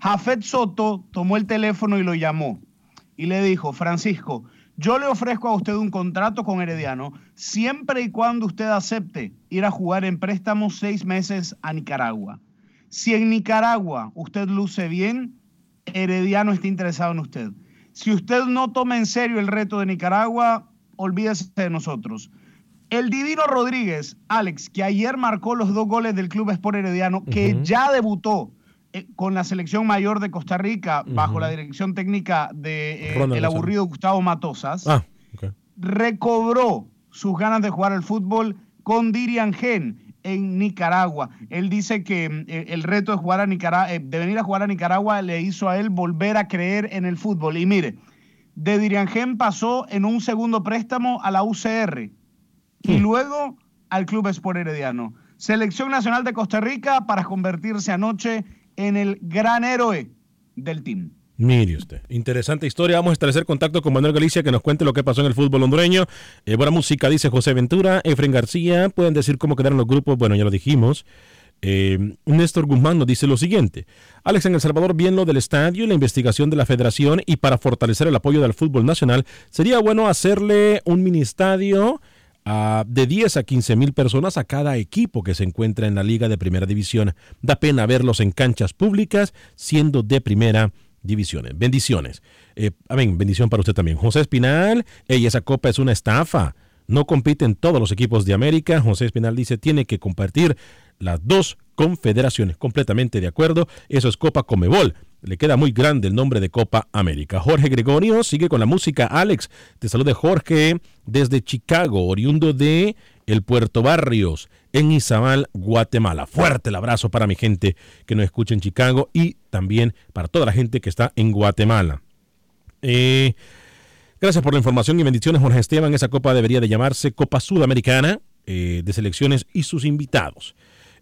Jafet Soto tomó el teléfono y lo llamó y le dijo, Francisco, yo le ofrezco a usted un contrato con Herediano siempre y cuando usted acepte ir a jugar en préstamo seis meses a Nicaragua. Si en Nicaragua usted luce bien, Herediano está interesado en usted. Si usted no toma en serio el reto de Nicaragua, olvídese de nosotros. El Divino Rodríguez, Alex, que ayer marcó los dos goles del Club Sport Herediano, que uh -huh. ya debutó eh, con la selección mayor de Costa Rica uh -huh. bajo la dirección técnica de eh, el aburrido Gustavo Matosas, ah, okay. recobró sus ganas de jugar al fútbol con Dirian Gen en Nicaragua. Él dice que eh, el reto de jugar a Nicaragua, eh, de venir a jugar a Nicaragua le hizo a él volver a creer en el fútbol. Y mire, de Dirian Gen pasó en un segundo préstamo a la UCR y luego al Club Sport Herediano. Selección Nacional de Costa Rica para convertirse anoche en el gran héroe del team. Mire usted, interesante historia. Vamos a establecer contacto con Manuel Galicia que nos cuente lo que pasó en el fútbol hondureño. Eh, buena música, dice José Ventura. Efren García, pueden decir cómo quedaron los grupos. Bueno, ya lo dijimos. Eh, Néstor Guzmán nos dice lo siguiente. Alex, en El Salvador, bien lo del estadio y la investigación de la federación y para fortalecer el apoyo del fútbol nacional, sería bueno hacerle un mini estadio De 10 a 15 mil personas a cada equipo que se encuentra en la liga de primera división. Da pena verlos en canchas públicas siendo de primera división. Bendiciones. Eh, amén, bendición para usted también. José Espinal, esa copa es una estafa. No compiten todos los equipos de América. José Espinal dice tiene que compartir las dos confederaciones. Completamente de acuerdo. Eso es Copa Comebol. Le queda muy grande el nombre de Copa América. Jorge Gregorio sigue con la música. Alex, te saluda Jorge desde Chicago, oriundo de el Puerto Barrios, en Izabal, Guatemala. Fuerte el abrazo para mi gente que nos escucha en Chicago y también para toda la gente que está en Guatemala. Eh, gracias por la información y bendiciones, Jorge Esteban. Esa copa debería de llamarse Copa Sudamericana eh, de Selecciones y sus invitados.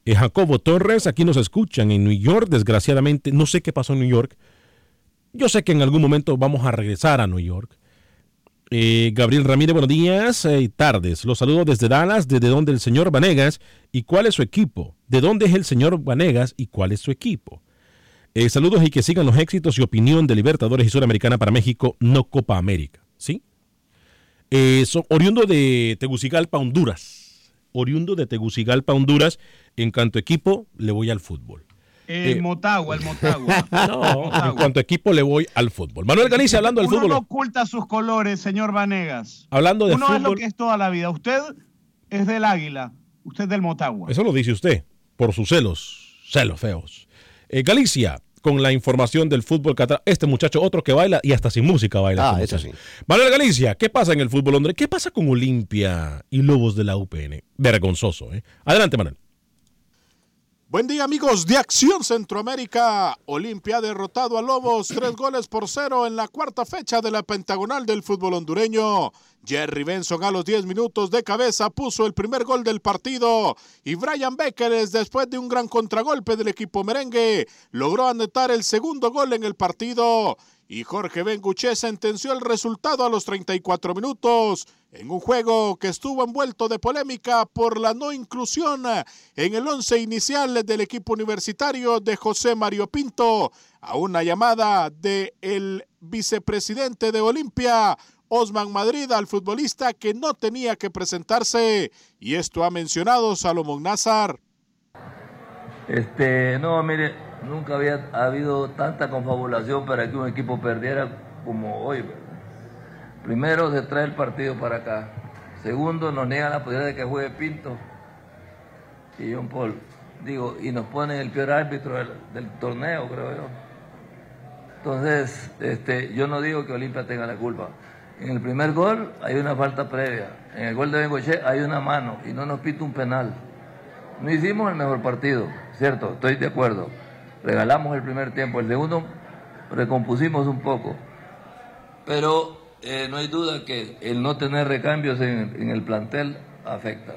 Eh, Jacobo Torres, aquí nos escuchan en New York, desgraciadamente, no sé qué pasó en New York. Yo sé que en algún momento vamos a regresar a New York. Eh, Gabriel Ramírez, buenos días y eh, tardes. Los saludo desde Dallas, desde donde el señor Vanegas y cuál es su equipo. ¿De dónde es el señor Vanegas y cuál es su equipo? Saludos y que sigan los éxitos y opinión de Libertadores y Sudamericana para México, no Copa América. ¿Sí? So, oriundo de Tegucigalpa, Honduras oriundo de Tegucigalpa, Honduras. En cuanto a equipo, le voy al fútbol. El Eh, Motagua, el Motagua. No, en cuanto a equipo, le voy al fútbol. Manuel Galicia, hablando del Uno fútbol. no oculta sus colores, señor Vanegas. Hablando de Uno es lo fútbol. que es toda la vida. Usted es del Águila, usted del Motagua. Eso lo dice usted, por sus celos, celos feos. Eh, Galicia, con la información del fútbol catalán. Este muchacho, otro que baila y hasta sin música baila. Ah, este eso muchacho. Manuel Galicia, ¿qué pasa en el fútbol, hombre? ¿Qué pasa con Olimpia y Lobos de la UPN? Vergonzoso, ¿eh? Adelante, Manuel. Buen día amigos de Acción Centroamérica. Olimpia ha derrotado a Lobos tres goles por cero en la cuarta fecha de la pentagonal del fútbol hondureño. Jerry Benson a los 10 minutos de cabeza puso el primer gol del partido y Brian Beckers después de un gran contragolpe del equipo merengue logró anotar el segundo gol en el partido y Jorge Benguché sentenció el resultado a los 34 minutos en un juego que estuvo envuelto de polémica por la no inclusión en el once inicial del equipo universitario de José Mario Pinto a una llamada de vicepresidente de Olimpia, Osman Madrid, al futbolista que no tenía que presentarse y esto ha mencionado Salomón Nazar. Este, no, mire, nunca había habido tanta confabulación para que un equipo perdiera como hoy. Primero, se trae el partido para acá. Segundo, nos niegan la posibilidad de que juegue Pinto y John Paul. Digo, y nos ponen el peor árbitro del, del torneo, creo yo. Entonces, este, yo no digo que Olimpia tenga la culpa. En el primer gol hay una falta previa. En el gol de Bengoche hay una mano y no nos pita un penal. No hicimos el mejor partido, ¿cierto? Estoy de acuerdo. Regalamos el primer tiempo. El segundo recompusimos un poco. Pero eh, no hay duda que el no tener recambios en, en el plantel afecta.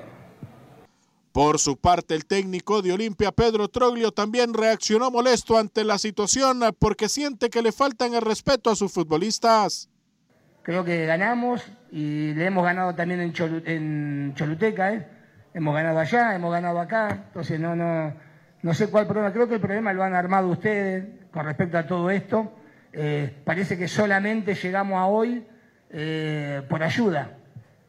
Por su parte, el técnico de Olimpia, Pedro Troglio, también reaccionó molesto ante la situación porque siente que le faltan el respeto a sus futbolistas. Creo que ganamos y le hemos ganado también en, Cholu- en Choluteca, ¿eh? Hemos ganado allá, hemos ganado acá, entonces no, no, no sé cuál problema. Creo que el problema lo han armado ustedes con respecto a todo esto. Eh, parece que solamente llegamos a hoy eh, por ayuda.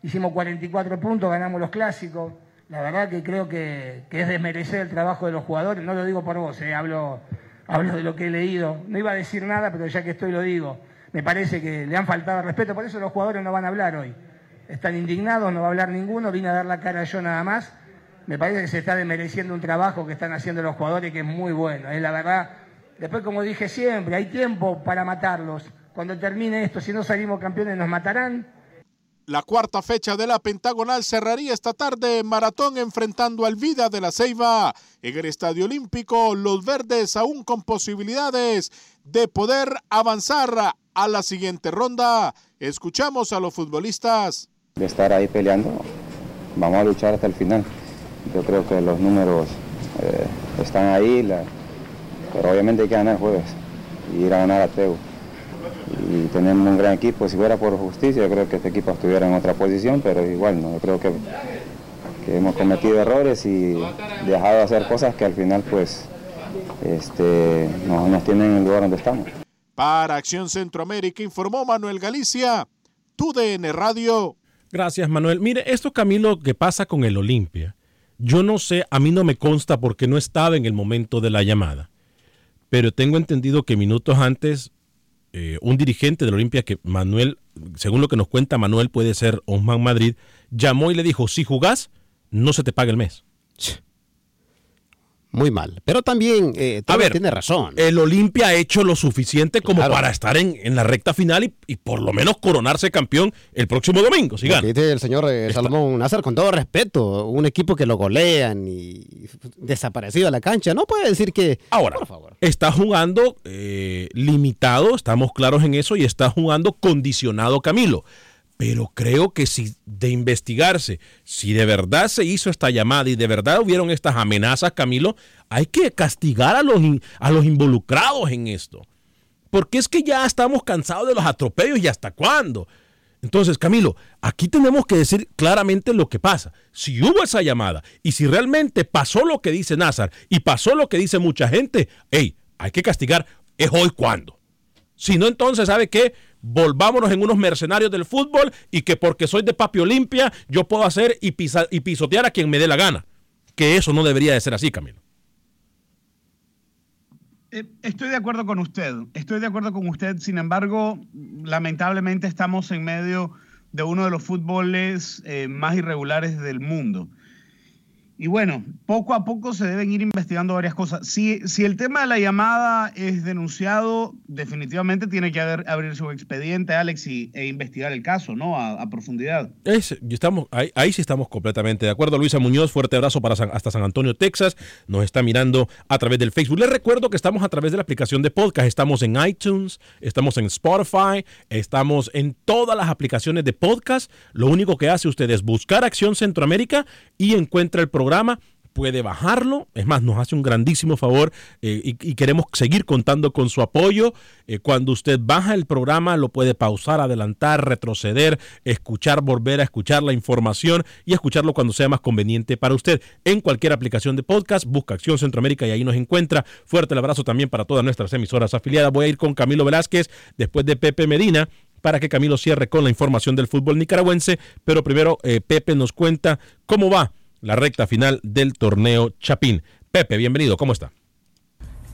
Hicimos 44 puntos, ganamos los clásicos. La verdad que creo que, que es desmerecer el trabajo de los jugadores. No lo digo por vos, eh, hablo, hablo de lo que he leído. No iba a decir nada, pero ya que estoy lo digo. Me parece que le han faltado respeto, por eso los jugadores no van a hablar hoy. Están indignados, no va a hablar ninguno, vine a dar la cara yo nada más. Me parece que se está desmereciendo un trabajo que están haciendo los jugadores que es muy bueno. Es la verdad. Después, como dije siempre, hay tiempo para matarlos. Cuando termine esto, si no salimos campeones, nos matarán. La cuarta fecha de la Pentagonal cerraría esta tarde en Maratón enfrentando al Vida de la Ceiba. En el Estadio Olímpico, los verdes aún con posibilidades de poder avanzar a la siguiente ronda. Escuchamos a los futbolistas. de estar ahí peleando, vamos a luchar hasta el final. Yo creo que los números eh, están ahí, la- pero obviamente hay que ganar el jueves y ir a ganar a Teu. Y tenemos un gran equipo, si fuera por justicia, yo creo que este equipo estuviera en otra posición, pero igual, ¿no? yo creo que, que hemos cometido errores y dejado de hacer cosas que al final pues este, no nos tienen en el lugar donde estamos. Para Acción Centroamérica informó Manuel Galicia, TUDN Radio. Gracias, Manuel. Mire, esto, Camilo, que pasa con el Olimpia, yo no sé, a mí no me consta porque no estaba en el momento de la llamada, pero tengo entendido que minutos antes, eh, un dirigente del Olimpia, que Manuel, según lo que nos cuenta Manuel, puede ser Osman Madrid, llamó y le dijo, si jugás, no se te paga el mes. Muy mal. Pero también eh, A ver, tiene razón. El Olimpia ha hecho lo suficiente como Claro. para estar en, en la recta final y, y por lo menos coronarse campeón el próximo domingo, si dice el señor eh, Salomón Nazar, con todo respeto, un equipo que lo golean y desaparecido de la cancha, no puede decir que... Ahora, está jugando eh, limitado, estamos claros en eso, y está jugando condicionado Camilo. Pero creo que si de investigarse, si de verdad se hizo esta llamada y de verdad hubieron estas amenazas, Camilo, hay que castigar a los, a los involucrados en esto. Porque es que ya estamos cansados de los atropellos y hasta cuándo. Entonces, Camilo, aquí tenemos que decir claramente lo que pasa. Si hubo esa llamada y si realmente pasó lo que dice Nazar y pasó lo que dice mucha gente, hey, hay que castigar. ¿Es hoy cuándo? Si no, entonces, ¿sabe qué? Volvámonos en unos mercenarios del fútbol y que porque soy de Papi Olimpia yo puedo hacer y, y pisotear a quien me dé la gana. Que eso no debería de ser así, Camilo. Eh, estoy de acuerdo con usted, estoy de acuerdo con usted, sin embargo, lamentablemente estamos en medio de uno de los fútboles eh, más irregulares del mundo. Y bueno, poco a poco se deben ir investigando varias cosas. Si, si el tema de la llamada es denunciado, definitivamente tiene que haber, abrir su expediente, Alex, y, e investigar el caso, ¿no? A, profundidad. Es, estamos, ahí, ahí, sí estamos completamente de acuerdo. Luisa Muñoz, fuerte abrazo para hasta San Antonio, Texas. Nos está mirando a través del Facebook. Les recuerdo que estamos a través de la aplicación de podcast. Estamos en iTunes, estamos en Spotify, estamos en todas las aplicaciones de podcast. Lo único que hace usted es buscar Acción Centroamérica y encuentra el programa programa puede bajarlo. Es más, nos hace un grandísimo favor eh, y, queremos seguir contando con su apoyo. Eh, cuando usted baja el programa, lo puede pausar, adelantar, retroceder, escuchar, volver a escuchar la información y escucharlo cuando sea más conveniente para usted. En cualquier aplicación de podcast, busca Acción Centroamérica y ahí nos encuentra. Fuerte el abrazo también para todas nuestras emisoras afiliadas. Voy a ir con Camilo Velázquez después de Pepe Medina para que Camilo cierre con la información del fútbol nicaragüense. Pero primero, eh, Pepe nos cuenta cómo va la recta final del torneo Chapín. Pepe, bienvenido, ¿cómo está?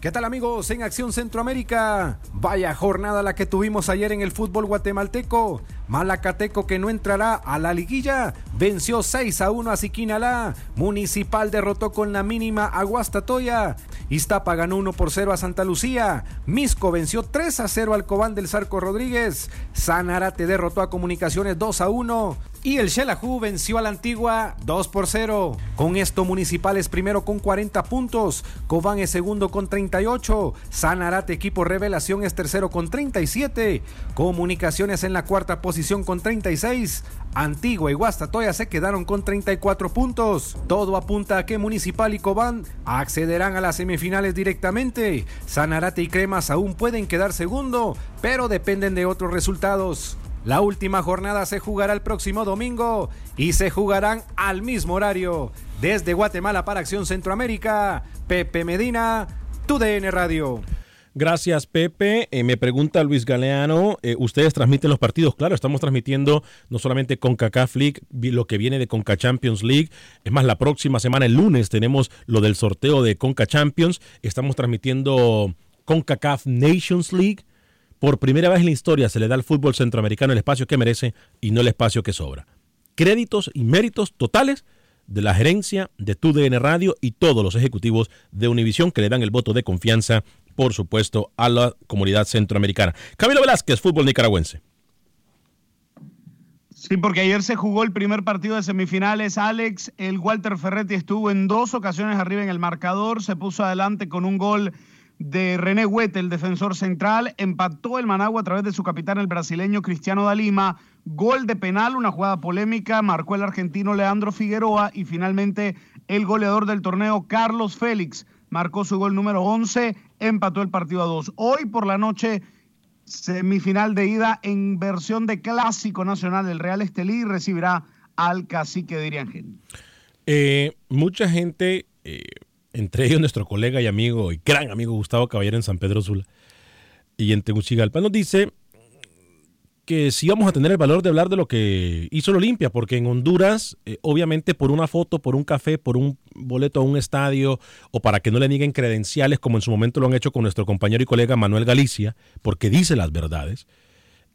¿Qué tal amigos en Acción Centroamérica? Vaya jornada la que tuvimos ayer en el fútbol guatemalteco. Malacateco que no entrará a la liguilla. Venció 6 a 1 a Siquinalá. Municipal derrotó con la mínima a Guastatoya. Iztapa ganó 1 por 0 a Santa Lucía. Misco venció 3 a 0 al Cobán del Sarco Rodríguez. Sanarate derrotó a Comunicaciones 2 a 1 y el Xelajú venció a la Antigua 2 por 0. Con esto Municipal es primero con 40 puntos, Cobán es segundo con 38, Sanarate equipo Revelación es tercero con 37, Comunicaciones en la cuarta posición con 36, Antigua y Guastatoya se quedaron con 34 puntos. Todo apunta a que Municipal y Cobán accederán a las semifinales directamente. Sanarate y Cremas aún pueden quedar segundo, pero dependen de otros resultados. La última jornada se jugará el próximo domingo y se jugarán al mismo horario. Desde Guatemala para Acción Centroamérica, Pepe Medina, TUDN Radio. Gracias, Pepe. Eh, me pregunta Luis Galeano, eh, ¿ustedes transmiten los partidos? Claro, estamos transmitiendo no solamente con CACAF League, lo que viene de Conca Champions League. Es más, la próxima semana, el lunes, tenemos lo del sorteo de Conca Champions. Estamos transmitiendo CONCACAF Nations League por primera vez en la historia se le da al fútbol centroamericano el espacio que merece y no el espacio que sobra. Créditos y méritos totales de la gerencia de TUDN Radio y todos los ejecutivos de Univisión que le dan el voto de confianza, por supuesto, a la comunidad centroamericana. Camilo Velázquez, fútbol nicaragüense. Sí, porque ayer se jugó el primer partido de semifinales. Alex, el Walter Ferretti estuvo en dos ocasiones arriba en el marcador, se puso adelante con un gol de René Huete, el defensor central, empató el Managua a través de su capitán, el brasileño Cristiano Dalima. Gol de penal, una jugada polémica, marcó el argentino Leandro Figueroa y finalmente el goleador del torneo, Carlos Félix, marcó su gol número 11, empató el partido a dos. Hoy por la noche, semifinal de ida en versión de clásico nacional, el Real Estelí recibirá al cacique de Iriangel. Eh, mucha gente... Eh entre ellos nuestro colega y amigo y gran amigo Gustavo Caballero en San Pedro Sula y en Tegucigalpa, nos dice que sí vamos a tener el valor de hablar de lo que hizo la Olimpia, porque en Honduras, eh, obviamente por una foto, por un café, por un boleto a un estadio, o para que no le nieguen credenciales, como en su momento lo han hecho con nuestro compañero y colega Manuel Galicia, porque dice las verdades,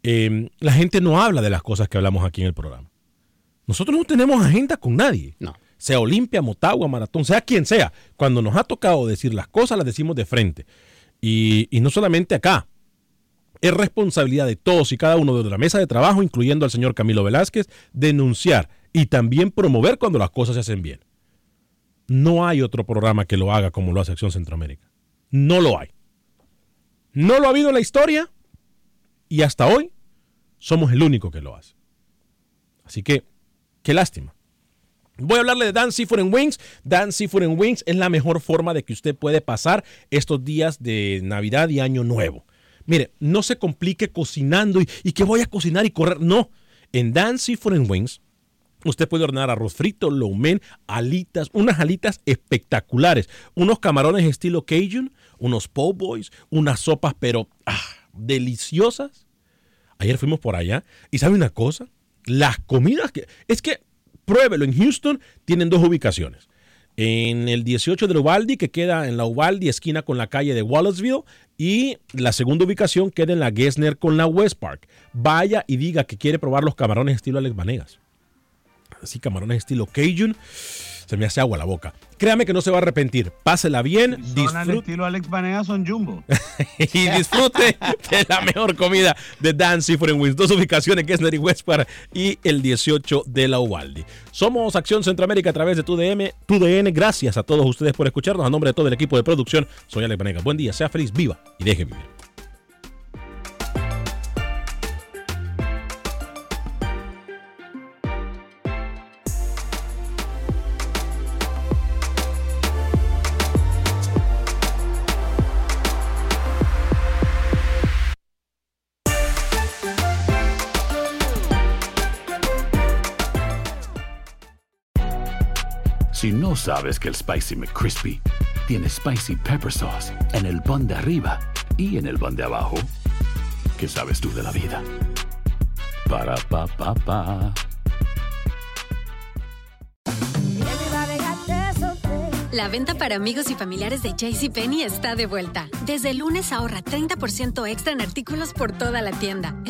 em, la gente no habla de las cosas que hablamos aquí en el programa. Nosotros no tenemos agenda con nadie. No sea Olimpia, Motagua, Maratón, sea quien sea. Cuando nos ha tocado decir las cosas, las decimos de frente. Y, no solamente acá. Es responsabilidad de todos y cada uno de la mesa de trabajo, incluyendo al señor Camilo Velázquez, denunciar y también promover cuando las cosas se hacen bien. No hay otro programa que lo haga como lo hace Acción Centroamérica. No lo hay. No lo ha habido en la historia y hasta hoy somos el único que lo hace. Así que, qué lástima. Voy a hablarle de Dan Seafood and Wings. Dan Seafood and Wings es la mejor forma de que usted puede pasar estos días de Navidad y Año Nuevo. Mire, no se complique cocinando y, que voy a cocinar y correr. No. En Dan Seafood and Wings, usted puede ordenar arroz frito, lo mein, alitas, unas alitas espectaculares, unos camarones estilo Cajun, unos po' boys, unas sopas, pero ah, deliciosas Ayer fuimos por allá y ¿sabe una cosa? Las comidas que... Es que pruébelo, en Houston tienen dos ubicaciones. En el 18 de Uvalde, que queda en la Uvalde, esquina con la calle de Wallaceville, y la segunda ubicación queda en la Gessner con la West Park. Vaya y diga que quiere probar los camarones estilo Alex Vanegas. Así, camarones estilo Cajun se me hace agua la boca. Créame que no se va a arrepentir. Pásela bien, Son al disfrute estilo Alex Banega, son jumbo. y disfrute de la mejor comida de Dan Seafood en. Dos ubicaciones, Gessner y Westpar y el 18 de la Uvalde. Somos Acción Centroamérica a través de TUDM, TUDN. Gracias a todos ustedes por escucharnos. A nombre de todo el equipo de producción, soy Alex Vanegas. Buen día, sea feliz, viva y deje vivir. Sabes que el Spicy McCrispy tiene Spicy Pepper Sauce en el pan de arriba y en el pan de abajo, ¿qué sabes tú de la vida? Para, pa, pa, pa. La venta para amigos y familiares de JCPenney está de vuelta. Desde lunes ahorra 30% extra en artículos por toda la tienda.